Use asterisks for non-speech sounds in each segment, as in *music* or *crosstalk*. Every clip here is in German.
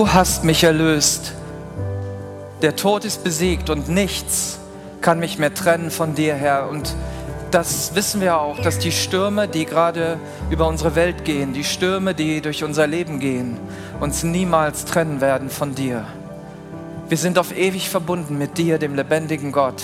Du hast mich erlöst. Der Tod ist besiegt und nichts kann mich mehr trennen von dir, Herr. Und das wissen wir auch, dass die Stürme, die gerade über unsere Welt gehen, die Stürme, die durch unser Leben gehen, uns niemals trennen werden von dir. Wir sind auf ewig verbunden mit dir, dem lebendigen Gott.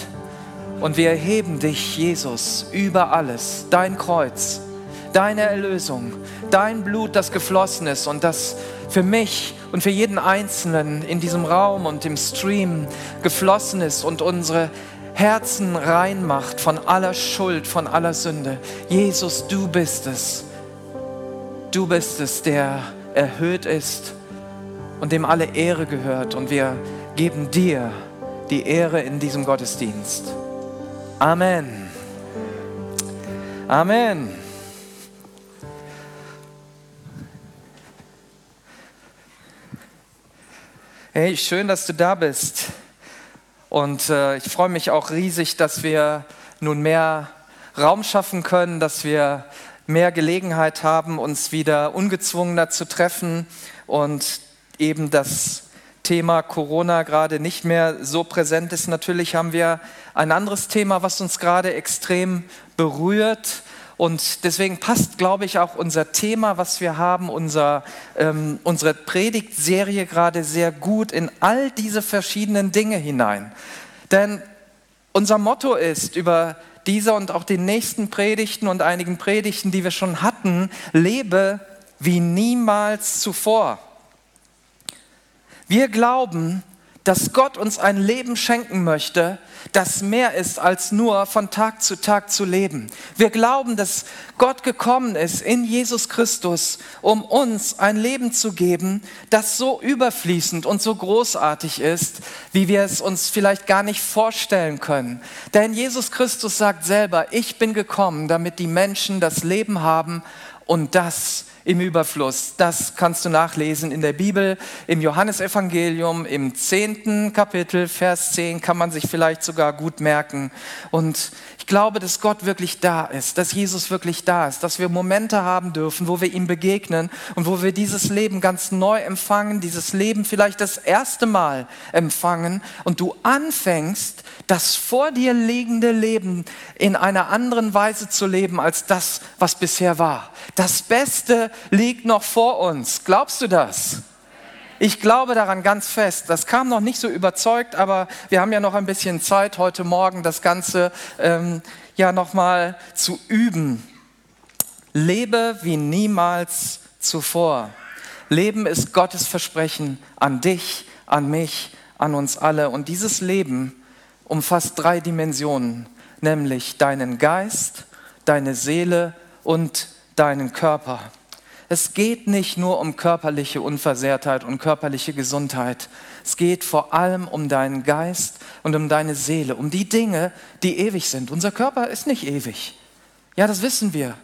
Und wir erheben dich, Jesus, über alles, dein Kreuz, deine Erlösung, dein Blut, das geflossen ist und das für mich und für jeden Einzelnen in diesem Raum und im Stream geflossen ist und unsere Herzen rein macht von aller Schuld, von aller Sünde. Jesus, du bist es. Du bist es, der erhöht ist und dem alle Ehre gehört. Und wir geben dir die Ehre in diesem Gottesdienst. Amen. Amen. Hey, schön, dass du da bist. Und äh, ich freue mich auch riesig, dass wir nun mehr Raum schaffen können, dass wir mehr Gelegenheit haben, uns wieder ungezwungener zu treffen und eben das Thema Corona gerade nicht mehr so präsent ist. Natürlich haben wir ein anderes Thema, was uns gerade extrem berührt und deswegen passt, glaube ich, auch unser Thema, was wir haben, unser, ähm, unsere Predigtserie gerade sehr gut in all diese verschiedenen Dinge hinein. Denn unser Motto ist über diese und auch die nächsten Predigten und einigen Predigten, die wir schon hatten, lebe wie niemals zuvor. Wir glauben, dass Gott uns ein Leben schenken möchte, das mehr ist als nur von Tag zu Tag zu leben. Wir glauben, dass Gott gekommen ist in Jesus Christus, um uns ein Leben zu geben, das so überfließend und so großartig ist, wie wir es uns vielleicht gar nicht vorstellen können. Denn Jesus Christus sagt selber, ich bin gekommen, damit die Menschen das Leben haben und das im Überfluss. Das kannst du nachlesen in der Bibel, im Johannesevangelium, im zehnten Kapitel, Vers 10, kann man sich vielleicht sogar gut merken. Und ich glaube, dass Gott wirklich da ist, dass Jesus wirklich da ist, dass wir Momente haben dürfen, wo wir ihm begegnen und wo wir dieses Leben ganz neu empfangen, dieses Leben vielleicht das erste Mal empfangen und du anfängst, das vor dir liegende Leben in einer anderen Weise zu leben als das, was bisher war. Das Beste liegt noch vor uns. Glaubst du das? Ich glaube daran ganz fest. Das kam noch nicht so überzeugt, aber wir haben ja noch ein bisschen Zeit heute Morgen, das Ganze ähm, ja nochmal zu üben. Lebe wie niemals zuvor. Leben ist Gottes Versprechen an dich, an mich, an uns alle. Und dieses Leben umfasst drei Dimensionen, nämlich deinen Geist, deine Seele und deinen Körper. Es geht nicht nur um körperliche Unversehrtheit und körperliche Gesundheit. Es geht vor allem um deinen Geist und um deine Seele, um die Dinge, die ewig sind. Unser Körper ist nicht ewig. Ja, das wissen wir.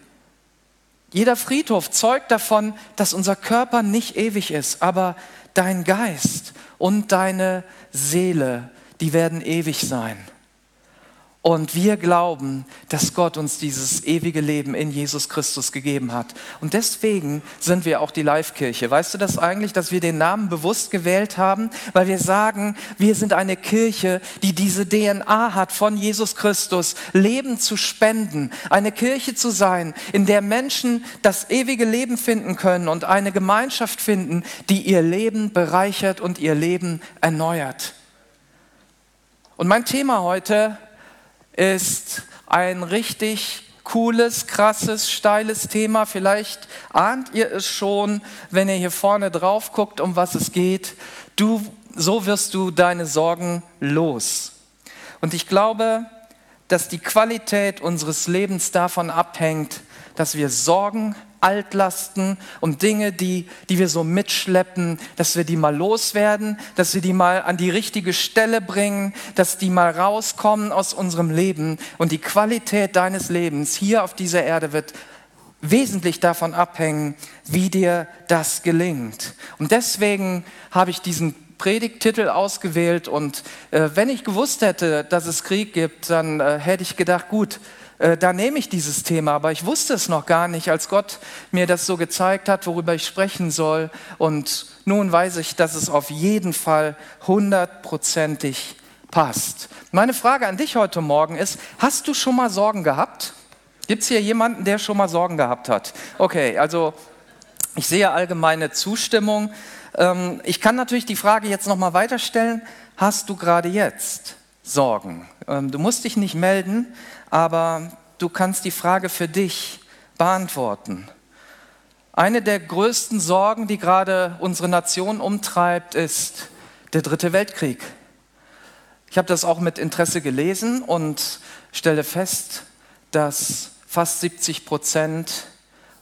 Jeder Friedhof zeugt davon, dass unser Körper nicht ewig ist, aber dein Geist und deine Seele, die werden ewig sein. Und wir glauben, dass Gott uns dieses ewige Leben in Jesus Christus gegeben hat. Und deswegen sind wir auch die Live-Kirche. Weißt du das eigentlich, dass wir den Namen bewusst gewählt haben? Weil wir sagen, wir sind eine Kirche, die diese DNA hat von Jesus Christus, Leben zu spenden. Eine Kirche zu sein, in der Menschen das ewige Leben finden können und eine Gemeinschaft finden, die ihr Leben bereichert und ihr Leben erneuert. Und mein Thema heute ist ein richtig cooles, krasses, steiles Thema. Vielleicht ahnt ihr es schon, wenn ihr hier vorne drauf guckt, um was es geht. Du, so wirst du deine Sorgen los. Und ich glaube, dass die Qualität unseres Lebens davon abhängt, dass wir Sorgen Altlasten und Dinge, die, die wir so mitschleppen, dass wir die mal loswerden, dass wir die mal an die richtige Stelle bringen, dass die mal rauskommen aus unserem Leben. Und die Qualität deines Lebens hier auf dieser Erde wird wesentlich davon abhängen, wie dir das gelingt. Und deswegen habe ich diesen Predigttitel ausgewählt und äh, wenn ich gewusst hätte, dass es Krieg gibt, dann äh, hätte ich gedacht, gut, äh, da nehme ich dieses Thema, aber ich wusste es noch gar nicht, als Gott mir das so gezeigt hat, worüber ich sprechen soll. Und nun weiß ich, dass es auf jeden Fall hundertprozentig passt. Meine Frage an dich heute Morgen ist, hast du schon mal Sorgen gehabt? Gibt es hier jemanden, der schon mal Sorgen gehabt hat? Okay, also ich sehe allgemeine Zustimmung. Ähm, ich kann natürlich die Frage jetzt nochmal weiterstellen. Hast du gerade jetzt Sorgen? Ähm, du musst dich nicht melden, aber du kannst die Frage für dich beantworten. Eine der größten Sorgen, die gerade unsere Nation umtreibt, ist der dritte Weltkrieg. Ich habe das auch mit Interesse gelesen und stelle fest, dass fast 70 Prozent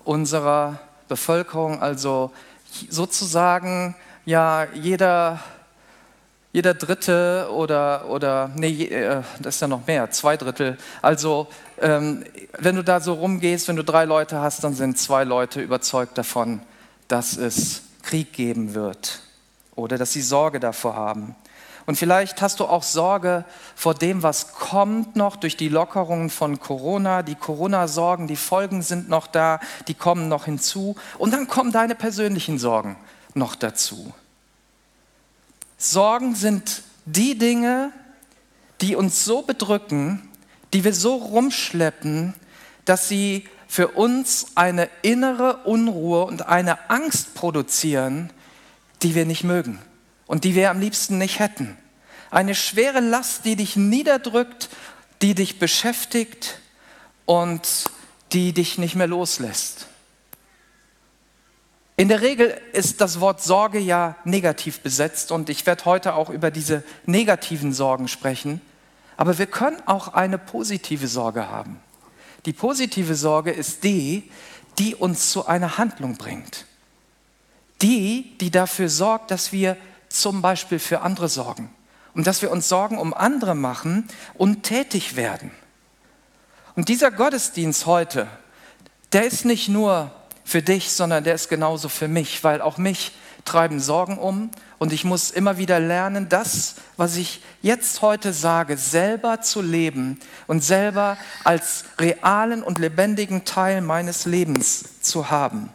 unserer Bevölkerung, also sozusagen ja jeder, jeder Dritte oder, oder nee, äh, das ist ja noch mehr, zwei Drittel. Also ähm, wenn du da so rumgehst, wenn du drei Leute hast, dann sind zwei Leute überzeugt davon, dass es Krieg geben wird oder dass sie Sorge davor haben. Und vielleicht hast du auch Sorge vor dem, was kommt noch durch die Lockerungen von Corona. Die Corona-Sorgen, die Folgen sind noch da, die kommen noch hinzu. Und dann kommen deine persönlichen Sorgen noch dazu. Sorgen sind die Dinge, die uns so bedrücken, die wir so rumschleppen, dass sie für uns eine innere Unruhe und eine Angst produzieren, die wir nicht mögen und die wir am liebsten nicht hätten. Eine schwere Last, die dich niederdrückt, die dich beschäftigt und die dich nicht mehr loslässt. In der Regel ist das Wort Sorge ja negativ besetzt und ich werde heute auch über diese negativen Sorgen sprechen. Aber wir können auch eine positive Sorge haben. Die positive Sorge ist die, die uns zu einer Handlung bringt. Die, die dafür sorgt, dass wir zum Beispiel für andere sorgen und dass wir uns Sorgen um andere machen und tätig werden. Und dieser Gottesdienst heute, der ist nicht nur für dich, sondern der ist genauso für mich, weil auch mich treiben Sorgen um und ich muss immer wieder lernen, das, was ich jetzt heute sage, selber zu leben und selber als realen und lebendigen Teil meines Lebens zu haben.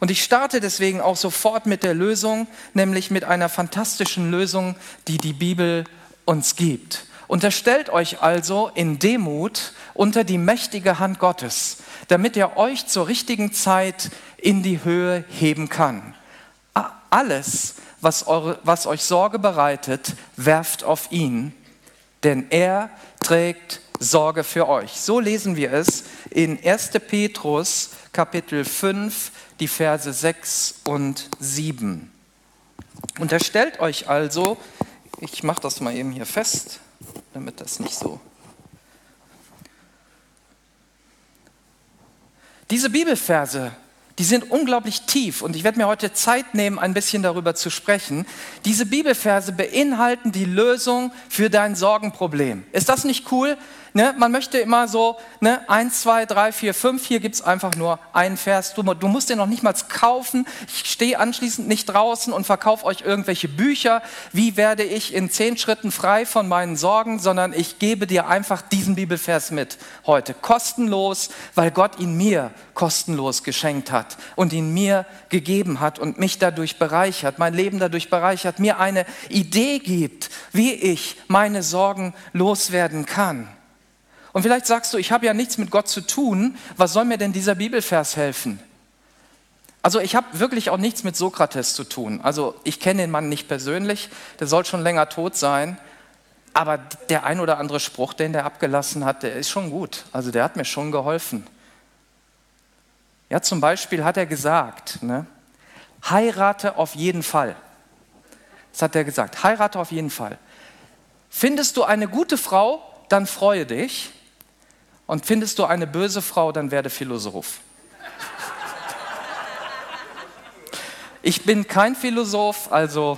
Und ich starte deswegen auch sofort mit der Lösung, nämlich mit einer fantastischen Lösung, die die Bibel uns gibt. Unterstellt euch also in Demut unter die mächtige Hand Gottes, damit er euch zur richtigen Zeit in die Höhe heben kann. Alles, was, eure, was euch Sorge bereitet, werft auf ihn, denn er trägt Sorge für euch. So lesen wir es in 1. Petrus Kapitel 5, die Verse 6 und 7. Unterstellt euch also, ich mache das mal eben hier fest, damit das nicht so. Diese Bibelverse, die sind unglaublich tief und ich werde mir heute Zeit nehmen, ein bisschen darüber zu sprechen. Diese Bibelverse beinhalten die Lösung für dein Sorgenproblem. Ist das nicht cool? Ne? Man möchte immer so, ne? eins, zwei, drei, vier, fünf, hier gibt es einfach nur einen Vers. Du, du musst den noch nicht mal kaufen. Ich stehe anschließend nicht draußen und verkaufe euch irgendwelche Bücher. Wie werde ich in zehn Schritten frei von meinen Sorgen, sondern ich gebe dir einfach diesen Bibelvers mit heute. Kostenlos, weil Gott ihn mir kostenlos geschenkt hat und ihn mir gegeben hat und mich dadurch bereichert, mein Leben dadurch bereichert, mir eine Idee gibt, wie ich meine Sorgen loswerden kann. Und vielleicht sagst du, ich habe ja nichts mit Gott zu tun, was soll mir denn dieser Bibelvers helfen? Also ich habe wirklich auch nichts mit Sokrates zu tun. Also ich kenne den Mann nicht persönlich, der soll schon länger tot sein, aber der ein oder andere Spruch, den der abgelassen hat, der ist schon gut. Also der hat mir schon geholfen. Ja, zum Beispiel hat er gesagt, ne, heirate auf jeden Fall. Das hat er gesagt, heirate auf jeden Fall. Findest du eine gute Frau, dann freue dich. Und findest du eine böse Frau, dann werde Philosoph. Ich bin kein Philosoph, also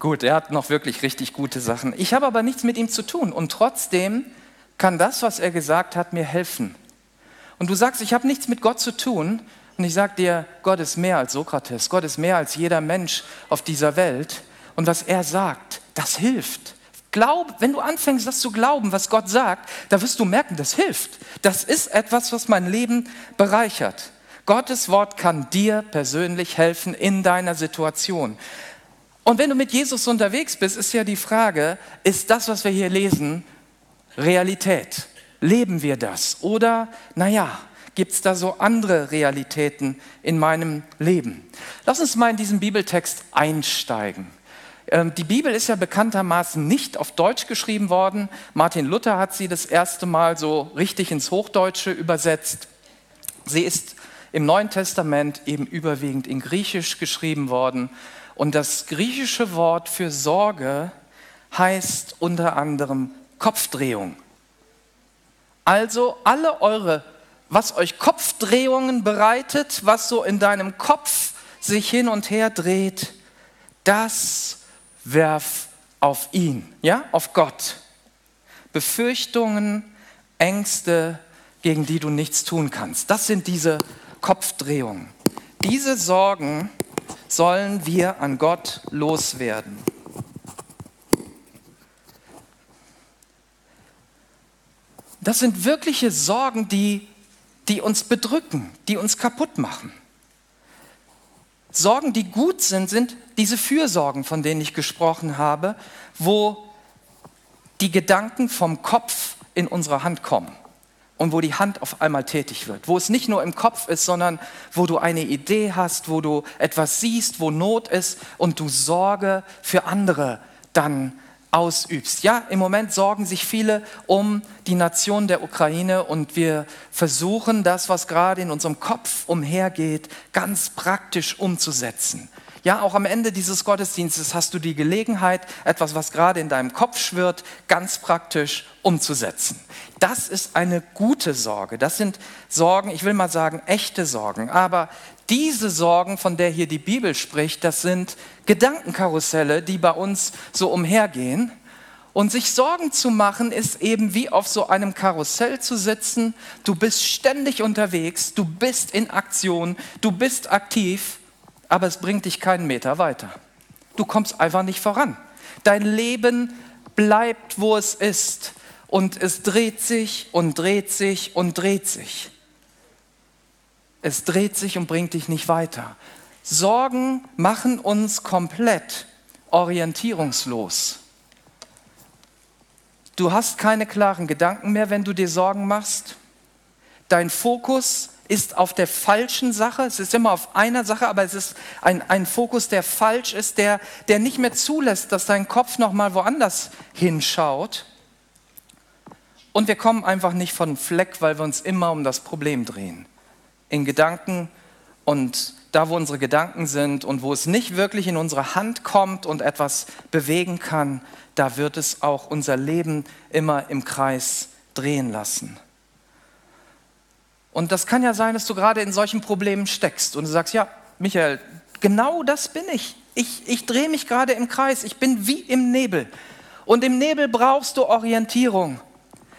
gut, er hat noch wirklich richtig gute Sachen. Ich habe aber nichts mit ihm zu tun und trotzdem kann das, was er gesagt hat, mir helfen. Und du sagst, ich habe nichts mit Gott zu tun und ich sage dir, Gott ist mehr als Sokrates, Gott ist mehr als jeder Mensch auf dieser Welt und was er sagt, das hilft. Glaub, wenn du anfängst, das zu glauben, was Gott sagt, da wirst du merken, das hilft. Das ist etwas, was mein Leben bereichert. Gottes Wort kann dir persönlich helfen in deiner Situation. Und wenn du mit Jesus unterwegs bist, ist ja die Frage, ist das, was wir hier lesen, Realität? Leben wir das? Oder, naja, gibt es da so andere Realitäten in meinem Leben? Lass uns mal in diesen Bibeltext einsteigen. Ähm, die Bibel ist ja bekanntermaßen nicht auf Deutsch geschrieben worden. Martin Luther hat sie das erste Mal so richtig ins Hochdeutsche übersetzt. Sie ist im Neuen Testament eben überwiegend in Griechisch geschrieben worden. Und das griechische Wort für Sorge heißt unter anderem Kopfdrehung. Also alle eure, was euch Kopfdrehungen bereitet, was so in deinem Kopf sich hin und her dreht, das werf auf ihn, ja, auf Gott. Befürchtungen, Ängste, gegen die du nichts tun kannst. Das sind diese Kopfdrehungen. Diese Sorgen sollen wir an Gott loswerden. Das sind wirkliche Sorgen, die, die uns bedrücken, die uns kaputt machen. Sorgen, die gut sind, sind diese Fürsorgen, von denen ich gesprochen habe, wo die Gedanken vom Kopf in unsere Hand kommen und wo die Hand auf einmal tätig wird, wo es nicht nur im Kopf ist, sondern wo du eine Idee hast, wo du etwas siehst, wo Not ist und du Sorge für andere dann ausübst. Ja, im Moment sorgen sich viele um die Nation der Ukraine und wir versuchen das, was gerade in unserem Kopf umhergeht, ganz praktisch umzusetzen. Ja, auch am Ende dieses Gottesdienstes hast du die Gelegenheit, etwas, was gerade in deinem Kopf schwirrt, ganz praktisch umzusetzen. Das ist eine gute Sorge. Das sind Sorgen, ich will mal sagen, echte Sorgen. Aber diese Sorgen, von der hier die Bibel spricht, das sind Gedankenkarusselle, die bei uns so umhergehen. Und sich Sorgen zu machen, ist eben wie auf so einem Karussell zu sitzen. Du bist ständig unterwegs, du bist in Aktion, du bist aktiv, aber es bringt dich keinen Meter weiter. Du kommst einfach nicht voran. Dein Leben bleibt, wo es ist. Und es dreht sich und dreht sich und dreht sich. Es dreht sich und bringt dich nicht weiter. Sorgen machen uns komplett orientierungslos. Du hast keine klaren Gedanken mehr, wenn du dir Sorgen machst. Dein Fokus ist auf der falschen Sache. Es ist immer auf einer Sache, aber es ist ein, ein Fokus, der falsch ist, der, der nicht mehr zulässt, dass dein Kopf nochmal woanders hinschaut. Und wir kommen einfach nicht von Fleck, weil wir uns immer um das Problem drehen in Gedanken und da, wo unsere Gedanken sind und wo es nicht wirklich in unsere Hand kommt und etwas bewegen kann, da wird es auch unser Leben immer im Kreis drehen lassen. Und das kann ja sein, dass du gerade in solchen Problemen steckst und du sagst, ja, Michael, genau das bin ich. Ich, ich drehe mich gerade im Kreis, ich bin wie im Nebel. Und im Nebel brauchst du Orientierung.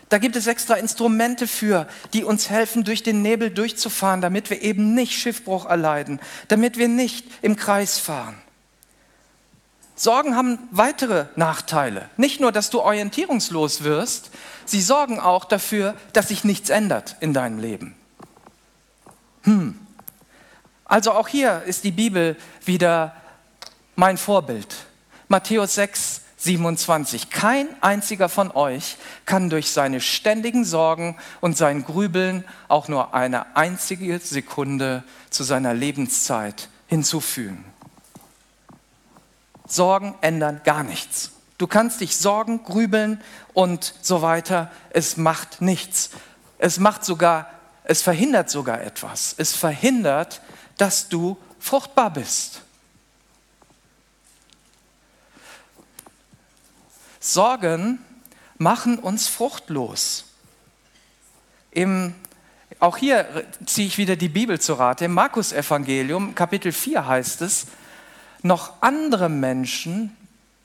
Da gibt es extra Instrumente für, die uns helfen, durch den Nebel durchzufahren, damit wir eben nicht Schiffbruch erleiden, damit wir nicht im Kreis fahren. Sorgen haben weitere Nachteile. Nicht nur, dass du orientierungslos wirst, sie sorgen auch dafür, dass sich nichts ändert in deinem Leben. Hm. Also auch hier ist die Bibel wieder mein Vorbild. Matthäus 6, 27. Kein einziger von euch kann durch seine ständigen Sorgen und sein Grübeln auch nur eine einzige Sekunde zu seiner Lebenszeit hinzufügen. Sorgen ändern gar nichts. Du kannst dich sorgen, grübeln und so weiter. Es macht nichts. Es macht sogar, es verhindert sogar etwas. Es verhindert, dass du fruchtbar bist. Sorgen machen uns fruchtlos. Im, auch hier ziehe ich wieder die Bibel zu Rate. Im Markus-Evangelium, Kapitel 4 heißt es, noch andere Menschen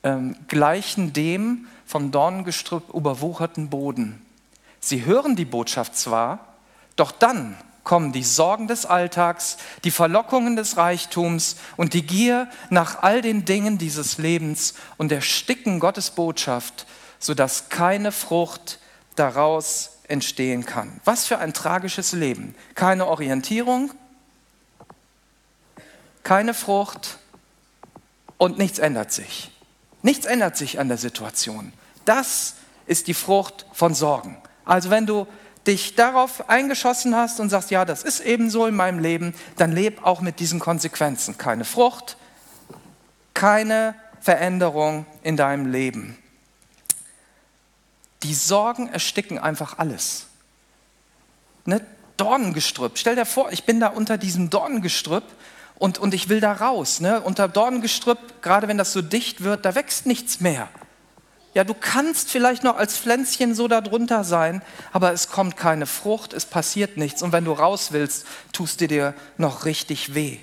ähm, gleichen dem vom Dornengestrüpp überwucherten Boden. Sie hören die Botschaft zwar, doch dann kommen die Sorgen des Alltags, die Verlockungen des Reichtums und die Gier nach all den Dingen dieses Lebens und ersticken Gottes Botschaft, sodass keine Frucht daraus entstehen kann. Was für ein tragisches Leben. Keine Orientierung, keine Frucht und nichts ändert sich. Nichts ändert sich an der Situation. Das ist die Frucht von Sorgen. Also wenn du dich darauf eingeschossen hast und sagst, ja, das ist eben so in meinem Leben, dann leb auch mit diesen Konsequenzen. Keine Frucht, keine Veränderung in deinem Leben. Die Sorgen ersticken einfach alles. Ne? Dornengestrüpp. Stell dir vor, ich bin da unter diesem Dornengestrüpp und, und ich will da raus. Ne? Unter Dornengestrüpp, gerade wenn das so dicht wird, da wächst nichts mehr. Ja, du kannst vielleicht noch als Pflänzchen so darunter sein, aber es kommt keine Frucht, es passiert nichts. Und wenn du raus willst, tust du dir noch richtig weh.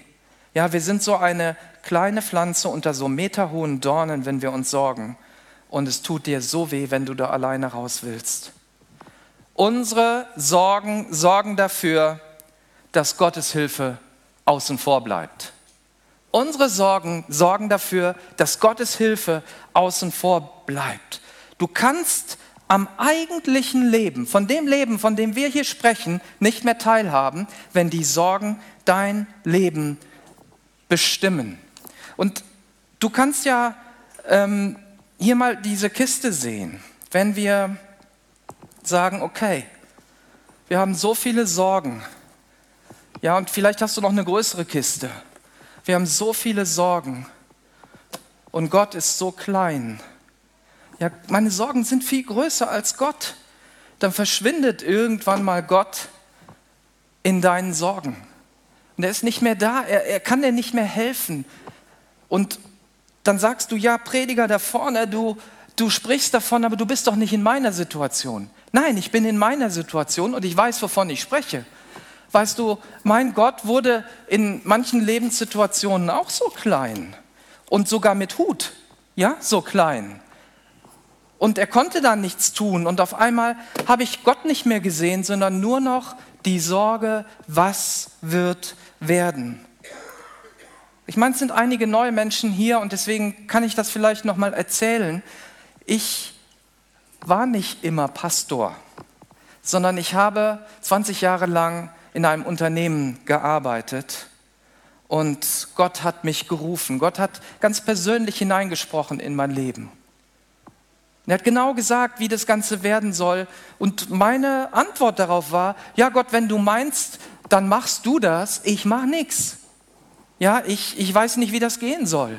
Ja, wir sind so eine kleine Pflanze unter so meterhohen Dornen, wenn wir uns sorgen. Und es tut dir so weh, wenn du da alleine raus willst. Unsere Sorgen sorgen dafür, dass Gottes Hilfe außen vor bleibt. Unsere Sorgen sorgen dafür, dass Gottes Hilfe außen vor bleibt. Du kannst am eigentlichen Leben, von dem Leben, von dem wir hier sprechen, nicht mehr teilhaben, wenn die Sorgen dein Leben bestimmen. Und du kannst ja ähm, hier mal diese Kiste sehen. Wenn wir sagen, okay, wir haben so viele Sorgen, ja, und vielleicht hast du noch eine größere Kiste. Wir haben so viele Sorgen und Gott ist so klein. Ja, meine Sorgen sind viel größer als Gott. Dann verschwindet irgendwann mal Gott in deinen Sorgen. Und er ist nicht mehr da, er, er kann dir nicht mehr helfen. Und dann sagst du, ja, Prediger da vorne, du, du sprichst davon, aber du bist doch nicht in meiner Situation. Nein, ich bin in meiner Situation und ich weiß, wovon ich spreche. Weißt du, mein Gott wurde in manchen Lebenssituationen auch so klein und sogar mit Hut, ja, so klein. Und er konnte da nichts tun und auf einmal habe ich Gott nicht mehr gesehen, sondern nur noch die Sorge, was wird werden. Ich meine, es sind einige neue Menschen hier und deswegen kann ich das vielleicht noch mal erzählen. Ich war nicht immer Pastor, sondern ich habe 20 Jahre lang in einem Unternehmen gearbeitet und Gott hat mich gerufen. Gott hat ganz persönlich hineingesprochen in mein Leben. Er hat genau gesagt, wie das Ganze werden soll. Und meine Antwort darauf war, ja Gott, wenn du meinst, dann machst du das, ich mache nichts. Ja, ich, ich weiß nicht, wie das gehen soll.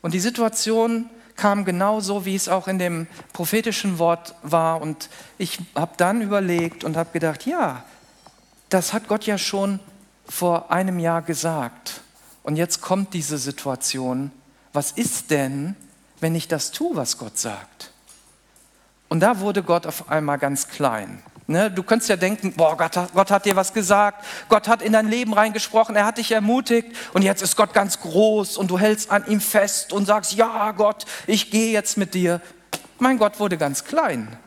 Und die Situation kam genau so, wie es auch in dem prophetischen Wort war. Und ich habe dann überlegt und habe gedacht, ja, das hat Gott ja schon vor einem Jahr gesagt. Und jetzt kommt diese Situation. Was ist denn, wenn ich das tue, was Gott sagt? Und da wurde Gott auf einmal ganz klein. Ne, du könntest ja denken, boah, Gott Gott hat dir was gesagt, Gott hat in dein Leben reingesprochen, er hat dich ermutigt und jetzt ist Gott ganz groß und du hältst an ihm fest und sagst, ja Gott, ich gehe jetzt mit dir. Mein Gott wurde ganz klein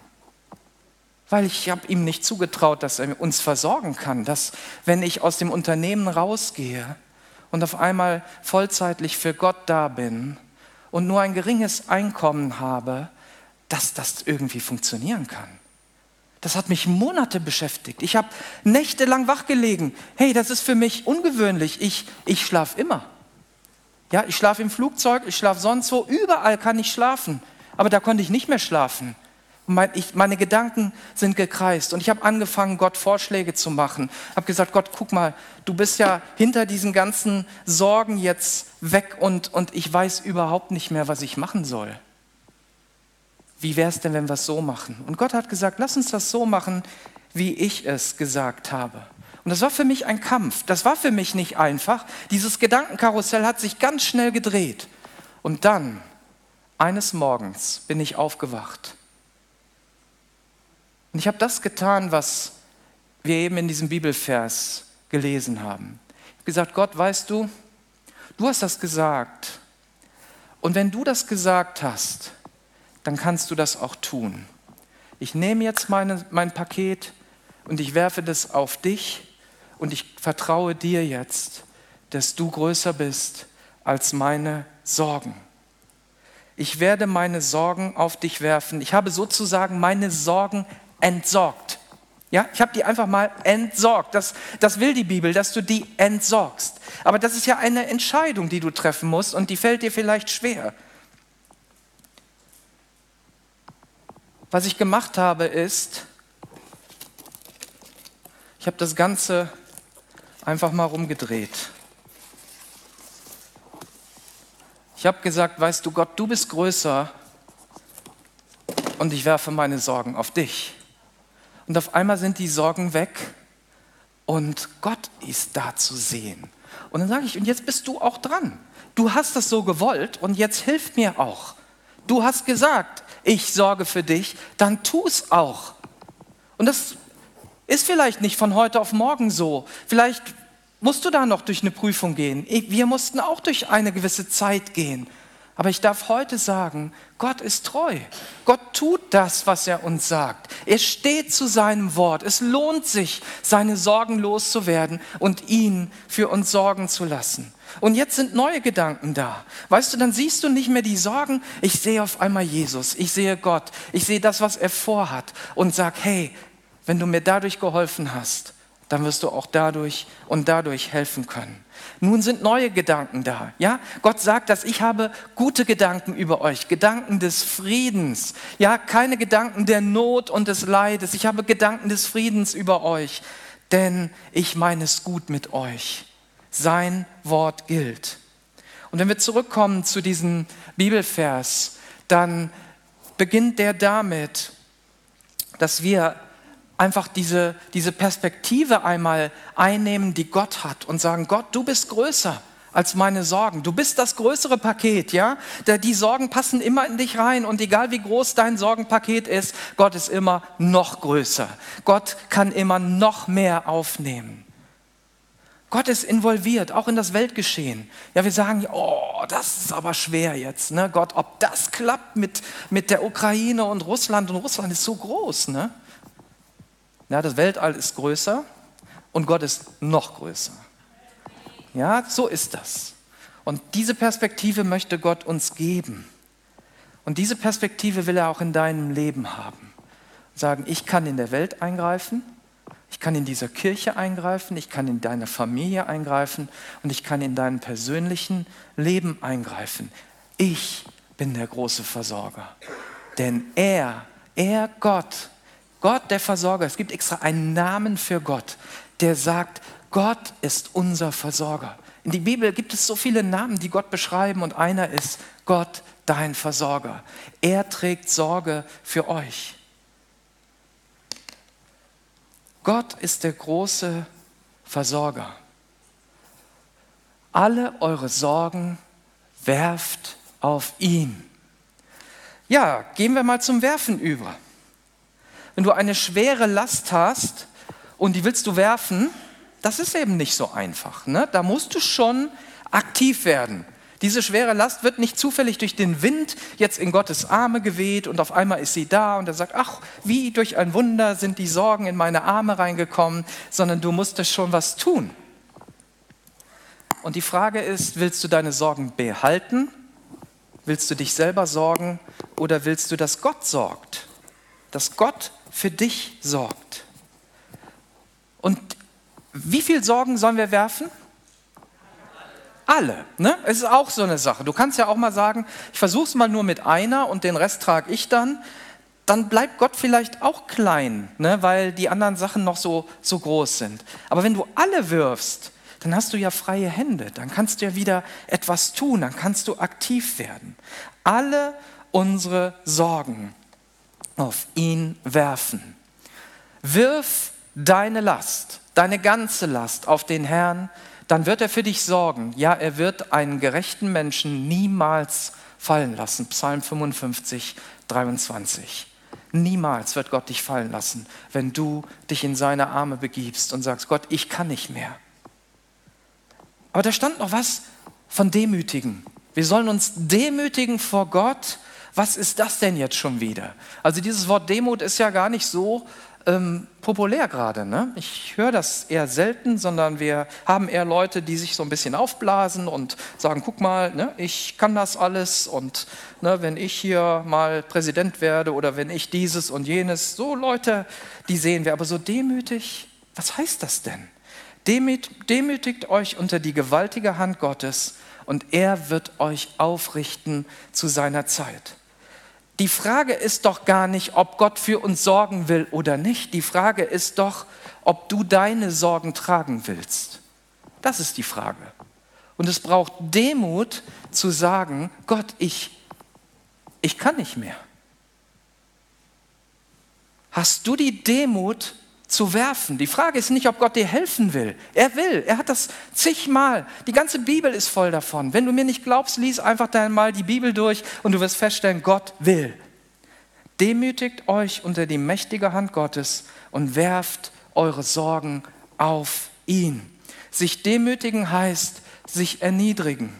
weil ich habe ihm nicht zugetraut, dass er uns versorgen kann, dass wenn ich aus dem Unternehmen rausgehe und auf einmal vollzeitlich für Gott da bin und nur ein geringes Einkommen habe, dass das irgendwie funktionieren kann. Das hat mich Monate beschäftigt. Ich habe nächtelang wachgelegen. Hey, das ist für mich ungewöhnlich. Ich, ich schlafe immer. Ja, ich schlafe im Flugzeug, ich schlafe sonst wo, überall kann ich schlafen. Aber da konnte ich nicht mehr schlafen mein, ich, meine Gedanken sind gekreist und ich habe angefangen, Gott Vorschläge zu machen. Habe gesagt, Gott, guck mal, du bist ja hinter diesen ganzen Sorgen jetzt weg und, und ich weiß überhaupt nicht mehr, was ich machen soll. Wie wäre es denn, wenn wir es so machen? Und Gott hat gesagt, lass uns das so machen, wie ich es gesagt habe. Und das war für mich ein Kampf. Das war für mich nicht einfach. Dieses Gedankenkarussell hat sich ganz schnell gedreht. Und dann, eines Morgens, bin ich aufgewacht und ich habe das getan, was wir eben in diesem Bibelvers gelesen haben. Ich habe gesagt, Gott, weißt du, du hast das gesagt. Und wenn du das gesagt hast, dann kannst du das auch tun. Ich nehme jetzt meine, mein Paket und ich werfe das auf dich und ich vertraue dir jetzt, dass du größer bist als meine Sorgen. Ich werde meine Sorgen auf dich werfen. Ich habe sozusagen meine Sorgen entsorgt. Ja, ich habe die einfach mal entsorgt. Das, das will die Bibel, dass du die entsorgst. Aber das ist ja eine Entscheidung, die du treffen musst und die fällt dir vielleicht schwer. Was ich gemacht habe, ist, ich habe das Ganze einfach mal rumgedreht. Ich habe gesagt, weißt du Gott, du bist größer und ich werfe meine Sorgen auf dich. Und auf einmal sind die Sorgen weg und Gott ist da zu sehen. Und dann sage ich, und jetzt bist du auch dran. Du hast das so gewollt und jetzt hilf mir auch. Du hast gesagt, ich sorge für dich, dann tu es auch. Und das ist vielleicht nicht von heute auf morgen so. Vielleicht musst du da noch durch eine Prüfung gehen. Wir mussten auch durch eine gewisse Zeit gehen. Aber ich darf heute sagen, Gott ist treu. Gott tut das, was er uns sagt. Er steht zu seinem Wort. Es lohnt sich, seine Sorgen loszuwerden und ihn für uns sorgen zu lassen. Und jetzt sind neue Gedanken da. Weißt du, dann siehst du nicht mehr die Sorgen. Ich sehe auf einmal Jesus. Ich sehe Gott. Ich sehe das, was er vorhat und sag, hey, wenn du mir dadurch geholfen hast, dann wirst du auch dadurch und dadurch helfen können. Nun sind neue Gedanken da. Ja, Gott sagt, dass ich habe gute Gedanken über euch, Gedanken des Friedens. Ja, keine Gedanken der Not und des Leides. Ich habe Gedanken des Friedens über euch, denn ich meine es gut mit euch. Sein Wort gilt. Und wenn wir zurückkommen zu diesem Bibelvers, dann beginnt der damit, dass wir einfach diese, diese Perspektive einmal einnehmen, die Gott hat und sagen, Gott, du bist größer als meine Sorgen. Du bist das größere Paket, ja? Die Sorgen passen immer in dich rein und egal wie groß dein Sorgenpaket ist, Gott ist immer noch größer. Gott kann immer noch mehr aufnehmen. Gott ist involviert, auch in das Weltgeschehen. Ja, wir sagen, oh, das ist aber schwer jetzt, ne? Gott, ob das klappt mit, mit der Ukraine und Russland und Russland ist so groß, ne? Ja, das Weltall ist größer und Gott ist noch größer. Ja, so ist das. Und diese Perspektive möchte Gott uns geben. Und diese Perspektive will er auch in deinem Leben haben. Sagen, ich kann in der Welt eingreifen, ich kann in dieser Kirche eingreifen, ich kann in deiner Familie eingreifen und ich kann in deinem persönlichen Leben eingreifen. Ich bin der große Versorger. Denn er, er Gott, Gott, der Versorger, es gibt extra einen Namen für Gott, der sagt, Gott ist unser Versorger. In der Bibel gibt es so viele Namen, die Gott beschreiben und einer ist Gott, dein Versorger. Er trägt Sorge für euch. Gott ist der große Versorger. Alle eure Sorgen werft auf ihn. Ja, gehen wir mal zum Werfen über wenn du eine schwere Last hast und die willst du werfen, das ist eben nicht so einfach. Ne? Da musst du schon aktiv werden. Diese schwere Last wird nicht zufällig durch den Wind jetzt in Gottes Arme geweht und auf einmal ist sie da und er sagt, ach, wie durch ein Wunder sind die Sorgen in meine Arme reingekommen, sondern du musstest schon was tun. Und die Frage ist, willst du deine Sorgen behalten? Willst du dich selber sorgen oder willst du, dass Gott sorgt? Dass Gott für dich sorgt. Und wie viel Sorgen sollen wir werfen? Alle. Ne? Es ist auch so eine Sache. Du kannst ja auch mal sagen, ich versuche es mal nur mit einer und den Rest trage ich dann. Dann bleibt Gott vielleicht auch klein, ne? weil die anderen Sachen noch so, so groß sind. Aber wenn du alle wirfst, dann hast du ja freie Hände. Dann kannst du ja wieder etwas tun. Dann kannst du aktiv werden. Alle unsere Sorgen auf ihn werfen. Wirf deine Last, deine ganze Last auf den Herrn, dann wird er für dich sorgen. Ja, er wird einen gerechten Menschen niemals fallen lassen. Psalm 55, 23. Niemals wird Gott dich fallen lassen, wenn du dich in seine Arme begibst und sagst, Gott, ich kann nicht mehr. Aber da stand noch was von Demütigen. Wir sollen uns demütigen vor Gott was ist das denn jetzt schon wieder? Also dieses Wort Demut ist ja gar nicht so ähm, populär gerade. Ne? Ich höre das eher selten, sondern wir haben eher Leute, die sich so ein bisschen aufblasen und sagen, guck mal, ne, ich kann das alles und ne, wenn ich hier mal Präsident werde oder wenn ich dieses und jenes, so Leute, die sehen wir. Aber so demütig, was heißt das denn? Demütigt euch unter die gewaltige Hand Gottes und er wird euch aufrichten zu seiner Zeit. Die Frage ist doch gar nicht, ob Gott für uns sorgen will oder nicht. Die Frage ist doch, ob du deine Sorgen tragen willst. Das ist die Frage. Und es braucht Demut zu sagen, Gott, ich, ich kann nicht mehr. Hast du die Demut zu werfen? Die Frage ist nicht, ob Gott dir helfen will. Er will. Er hat das zigmal. Die ganze Bibel ist voll davon. Wenn du mir nicht glaubst, lies einfach dann mal die Bibel durch und du wirst feststellen, Gott will. Demütigt euch unter die mächtige Hand Gottes und werft eure Sorgen auf ihn. Sich demütigen heißt sich erniedrigen.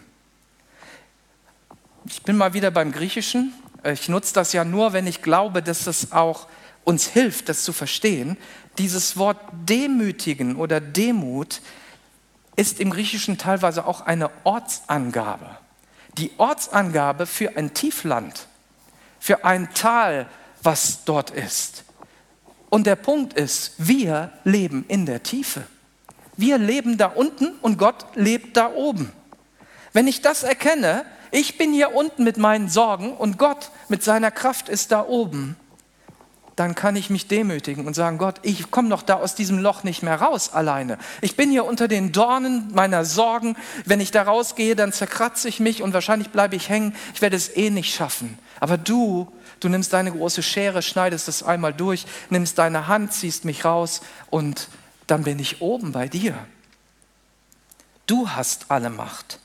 Ich bin mal wieder beim Griechischen. Ich nutze das ja nur, wenn ich glaube, dass es auch uns hilft, das zu verstehen. Dieses Wort demütigen oder Demut ist im Griechischen teilweise auch eine Ortsangabe. Die Ortsangabe für ein Tiefland, für ein Tal, was dort ist. Und der Punkt ist, wir leben in der Tiefe. Wir leben da unten und Gott lebt da oben. Wenn ich das erkenne, ich bin hier unten mit meinen Sorgen und Gott mit seiner Kraft ist da oben, dann kann ich mich demütigen und sagen, Gott, ich komme doch da aus diesem Loch nicht mehr raus alleine. Ich bin hier unter den Dornen meiner Sorgen. Wenn ich da rausgehe, dann zerkratze ich mich und wahrscheinlich bleibe ich hängen. Ich werde es eh nicht schaffen. Aber du, du nimmst deine große Schere, schneidest es einmal durch, nimmst deine Hand, ziehst mich raus und dann bin ich oben bei dir. Du hast alle Macht.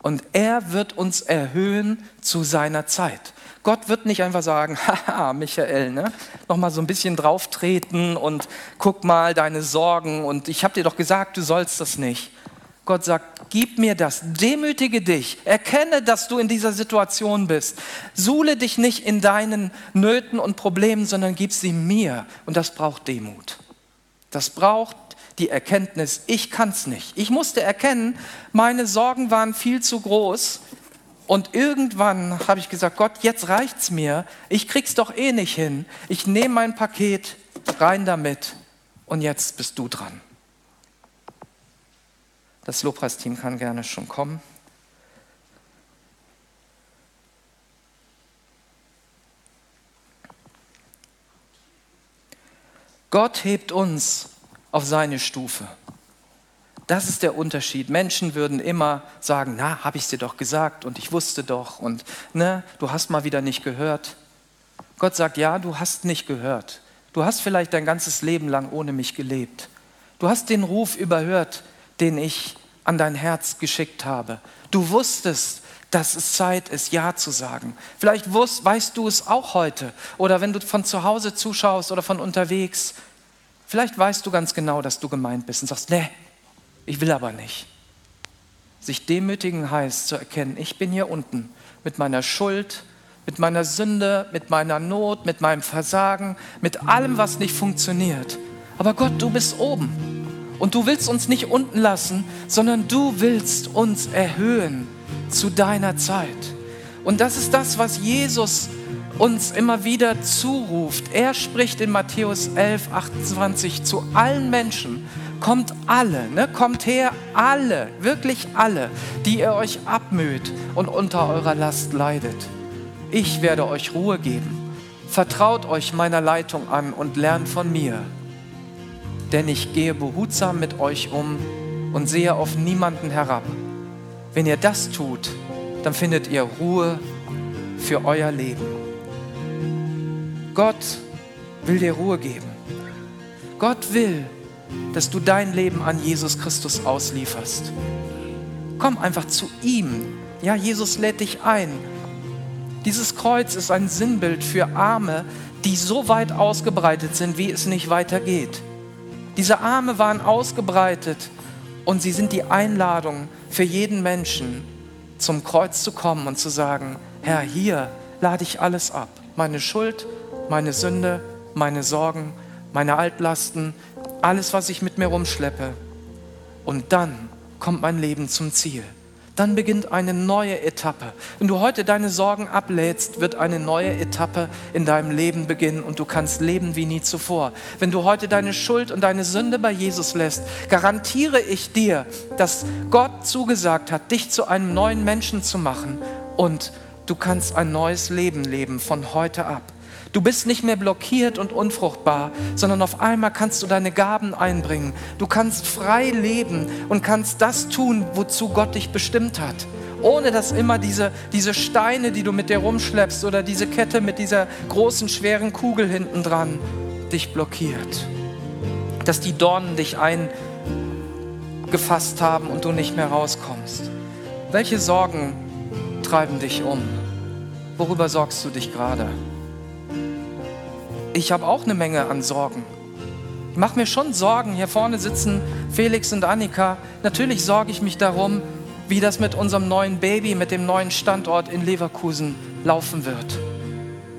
Und er wird uns erhöhen zu seiner Zeit. Gott wird nicht einfach sagen, *laughs* haha, Michael, ne? nochmal so ein bisschen drauftreten und guck mal deine Sorgen und ich habe dir doch gesagt, du sollst das nicht. Gott sagt, gib mir das, demütige dich, erkenne, dass du in dieser Situation bist. Suhle dich nicht in deinen Nöten und Problemen, sondern gib sie mir. Und das braucht Demut. Das braucht die Erkenntnis, ich kann es nicht. Ich musste erkennen, meine Sorgen waren viel zu groß und irgendwann habe ich gesagt, Gott, jetzt reicht's mir. Ich krieg's doch eh nicht hin. Ich nehme mein Paket rein damit und jetzt bist du dran. Das Lobpreisteam kann gerne schon kommen. Gott hebt uns auf seine Stufe. Das ist der Unterschied. Menschen würden immer sagen, na, habe ich es dir doch gesagt und ich wusste doch und ne, du hast mal wieder nicht gehört. Gott sagt, ja, du hast nicht gehört. Du hast vielleicht dein ganzes Leben lang ohne mich gelebt. Du hast den Ruf überhört, den ich an dein Herz geschickt habe. Du wusstest, dass es Zeit ist, Ja zu sagen. Vielleicht wusst, weißt du es auch heute oder wenn du von zu Hause zuschaust oder von unterwegs. Vielleicht weißt du ganz genau, dass du gemeint bist und sagst, nee, ich will aber nicht. Sich demütigen heißt zu erkennen, ich bin hier unten mit meiner Schuld, mit meiner Sünde, mit meiner Not, mit meinem Versagen, mit allem, was nicht funktioniert. Aber Gott, du bist oben und du willst uns nicht unten lassen, sondern du willst uns erhöhen zu deiner Zeit. Und das ist das, was Jesus uns immer wieder zuruft. Er spricht in Matthäus 11, 28 zu allen Menschen, kommt alle, ne? kommt her, alle, wirklich alle, die ihr euch abmüht und unter eurer Last leidet. Ich werde euch Ruhe geben. Vertraut euch meiner Leitung an und lernt von mir. Denn ich gehe behutsam mit euch um und sehe auf niemanden herab. Wenn ihr das tut, dann findet ihr Ruhe für euer Leben. Gott will dir Ruhe geben. Gott will, dass du dein Leben an Jesus Christus auslieferst. Komm einfach zu ihm. Ja, Jesus lädt dich ein. Dieses Kreuz ist ein Sinnbild für Arme, die so weit ausgebreitet sind, wie es nicht weitergeht. Diese Arme waren ausgebreitet und sie sind die Einladung für jeden Menschen, zum Kreuz zu kommen und zu sagen, Herr, hier lade ich alles ab. Meine Schuld, meine Sünde, meine Sorgen, meine Altlasten, alles, was ich mit mir rumschleppe. Und dann kommt mein Leben zum Ziel dann beginnt eine neue Etappe. Wenn du heute deine Sorgen ablädst, wird eine neue Etappe in deinem Leben beginnen und du kannst leben wie nie zuvor. Wenn du heute deine Schuld und deine Sünde bei Jesus lässt, garantiere ich dir, dass Gott zugesagt hat, dich zu einem neuen Menschen zu machen und du kannst ein neues Leben leben von heute ab. Du bist nicht mehr blockiert und unfruchtbar, sondern auf einmal kannst du deine Gaben einbringen. Du kannst frei leben und kannst das tun, wozu Gott dich bestimmt hat. Ohne dass immer diese, diese Steine, die du mit dir rumschleppst oder diese Kette mit dieser großen, schweren Kugel hinten dran dich blockiert. Dass die Dornen dich eingefasst haben und du nicht mehr rauskommst. Welche Sorgen treiben dich um? Worüber sorgst du dich gerade? Ich habe auch eine Menge an Sorgen. Ich mache mir schon Sorgen. Hier vorne sitzen Felix und Annika. Natürlich sorge ich mich darum, wie das mit unserem neuen Baby, mit dem neuen Standort in Leverkusen laufen wird.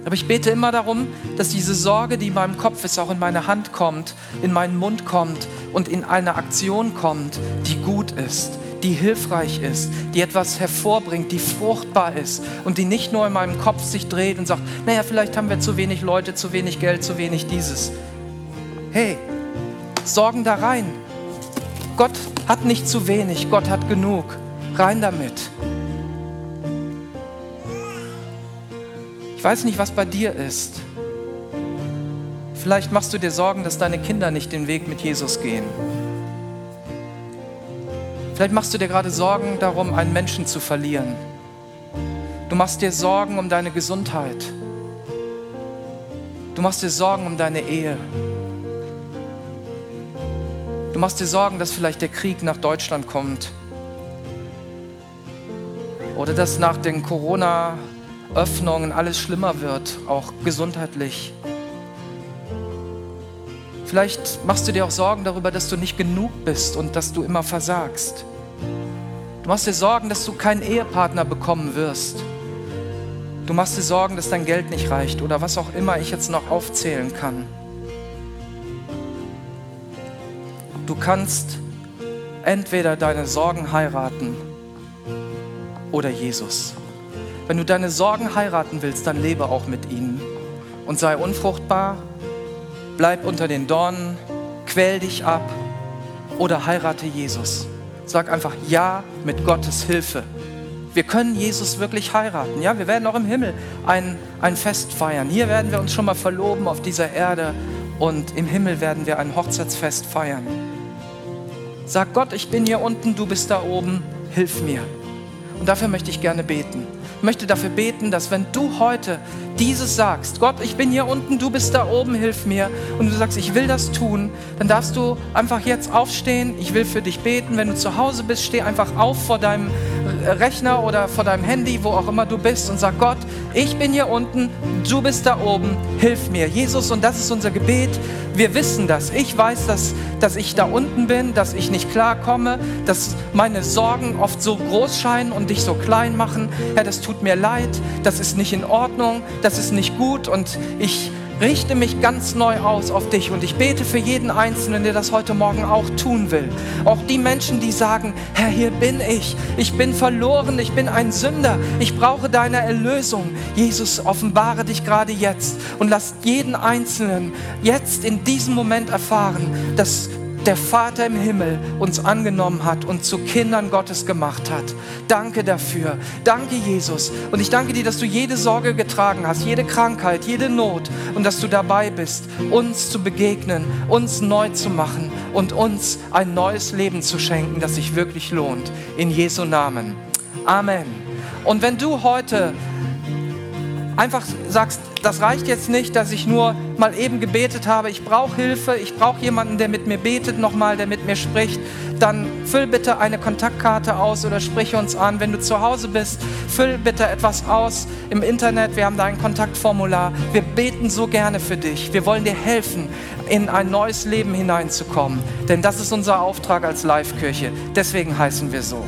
Aber ich bete immer darum, dass diese Sorge, die in meinem Kopf ist, auch in meine Hand kommt, in meinen Mund kommt und in eine Aktion kommt, die gut ist, die hilfreich ist, die etwas hervorbringt, die fruchtbar ist und die nicht nur in meinem Kopf sich dreht und sagt, naja, vielleicht haben wir zu wenig Leute, zu wenig Geld, zu wenig dieses. Hey, Sorgen da rein. Gott hat nicht zu wenig, Gott hat genug. Rein damit. Ich weiß nicht, was bei dir ist. Vielleicht machst du dir Sorgen, dass deine Kinder nicht den Weg mit Jesus gehen. Vielleicht machst du dir gerade Sorgen darum, einen Menschen zu verlieren. Du machst dir Sorgen um deine Gesundheit. Du machst dir Sorgen um deine Ehe. Du machst dir Sorgen, dass vielleicht der Krieg nach Deutschland kommt. Oder dass nach den Corona-Öffnungen alles schlimmer wird, auch gesundheitlich. Vielleicht machst du dir auch Sorgen darüber, dass du nicht genug bist und dass du immer versagst. Du machst dir Sorgen, dass du keinen Ehepartner bekommen wirst. Du machst dir Sorgen, dass dein Geld nicht reicht oder was auch immer ich jetzt noch aufzählen kann. Du kannst entweder deine Sorgen heiraten oder Jesus. Wenn du deine Sorgen heiraten willst, dann lebe auch mit ihnen und sei unfruchtbar, bleib unter den Dornen, quäl dich ab oder heirate Jesus. Sag einfach Ja mit Gottes Hilfe. Wir können Jesus wirklich heiraten. Ja, wir werden auch im Himmel ein, ein Fest feiern. Hier werden wir uns schon mal verloben auf dieser Erde und im Himmel werden wir ein Hochzeitsfest feiern. Sag Gott, ich bin hier unten, du bist da oben, hilf mir. Und dafür möchte ich gerne beten. Möchte dafür beten, dass wenn du heute dieses sagst, Gott, ich bin hier unten, du bist da oben, hilf mir, und du sagst, ich will das tun, dann darfst du einfach jetzt aufstehen. Ich will für dich beten. Wenn du zu Hause bist, steh einfach auf vor deinem Rechner oder vor deinem Handy, wo auch immer du bist, und sag, Gott, ich bin hier unten, du bist da oben, hilf mir. Jesus, und das ist unser Gebet. Wir wissen das. Ich weiß, dass, dass ich da unten bin, dass ich nicht klarkomme, dass meine Sorgen oft so groß scheinen und dich so klein machen. Herr, das tut mir leid, das ist nicht in Ordnung, das ist nicht gut und ich richte mich ganz neu aus auf dich und ich bete für jeden Einzelnen, der das heute Morgen auch tun will. Auch die Menschen, die sagen, Herr, hier bin ich, ich bin verloren, ich bin ein Sünder, ich brauche deine Erlösung. Jesus, offenbare dich gerade jetzt und lass jeden Einzelnen jetzt in diesem Moment erfahren, dass der Vater im Himmel uns angenommen hat und zu Kindern Gottes gemacht hat. Danke dafür. Danke, Jesus. Und ich danke dir, dass du jede Sorge getragen hast, jede Krankheit, jede Not und dass du dabei bist, uns zu begegnen, uns neu zu machen und uns ein neues Leben zu schenken, das sich wirklich lohnt. In Jesu Namen. Amen. Und wenn du heute einfach sagst, das reicht jetzt nicht, dass ich nur mal eben gebetet habe, ich brauche Hilfe, ich brauche jemanden, der mit mir betet nochmal, der mit mir spricht, dann füll bitte eine Kontaktkarte aus oder sprich uns an. Wenn du zu Hause bist, füll bitte etwas aus im Internet, wir haben da ein Kontaktformular. Wir beten so gerne für dich. Wir wollen dir helfen, in ein neues Leben hineinzukommen, denn das ist unser Auftrag als Live-Kirche. Deswegen heißen wir so.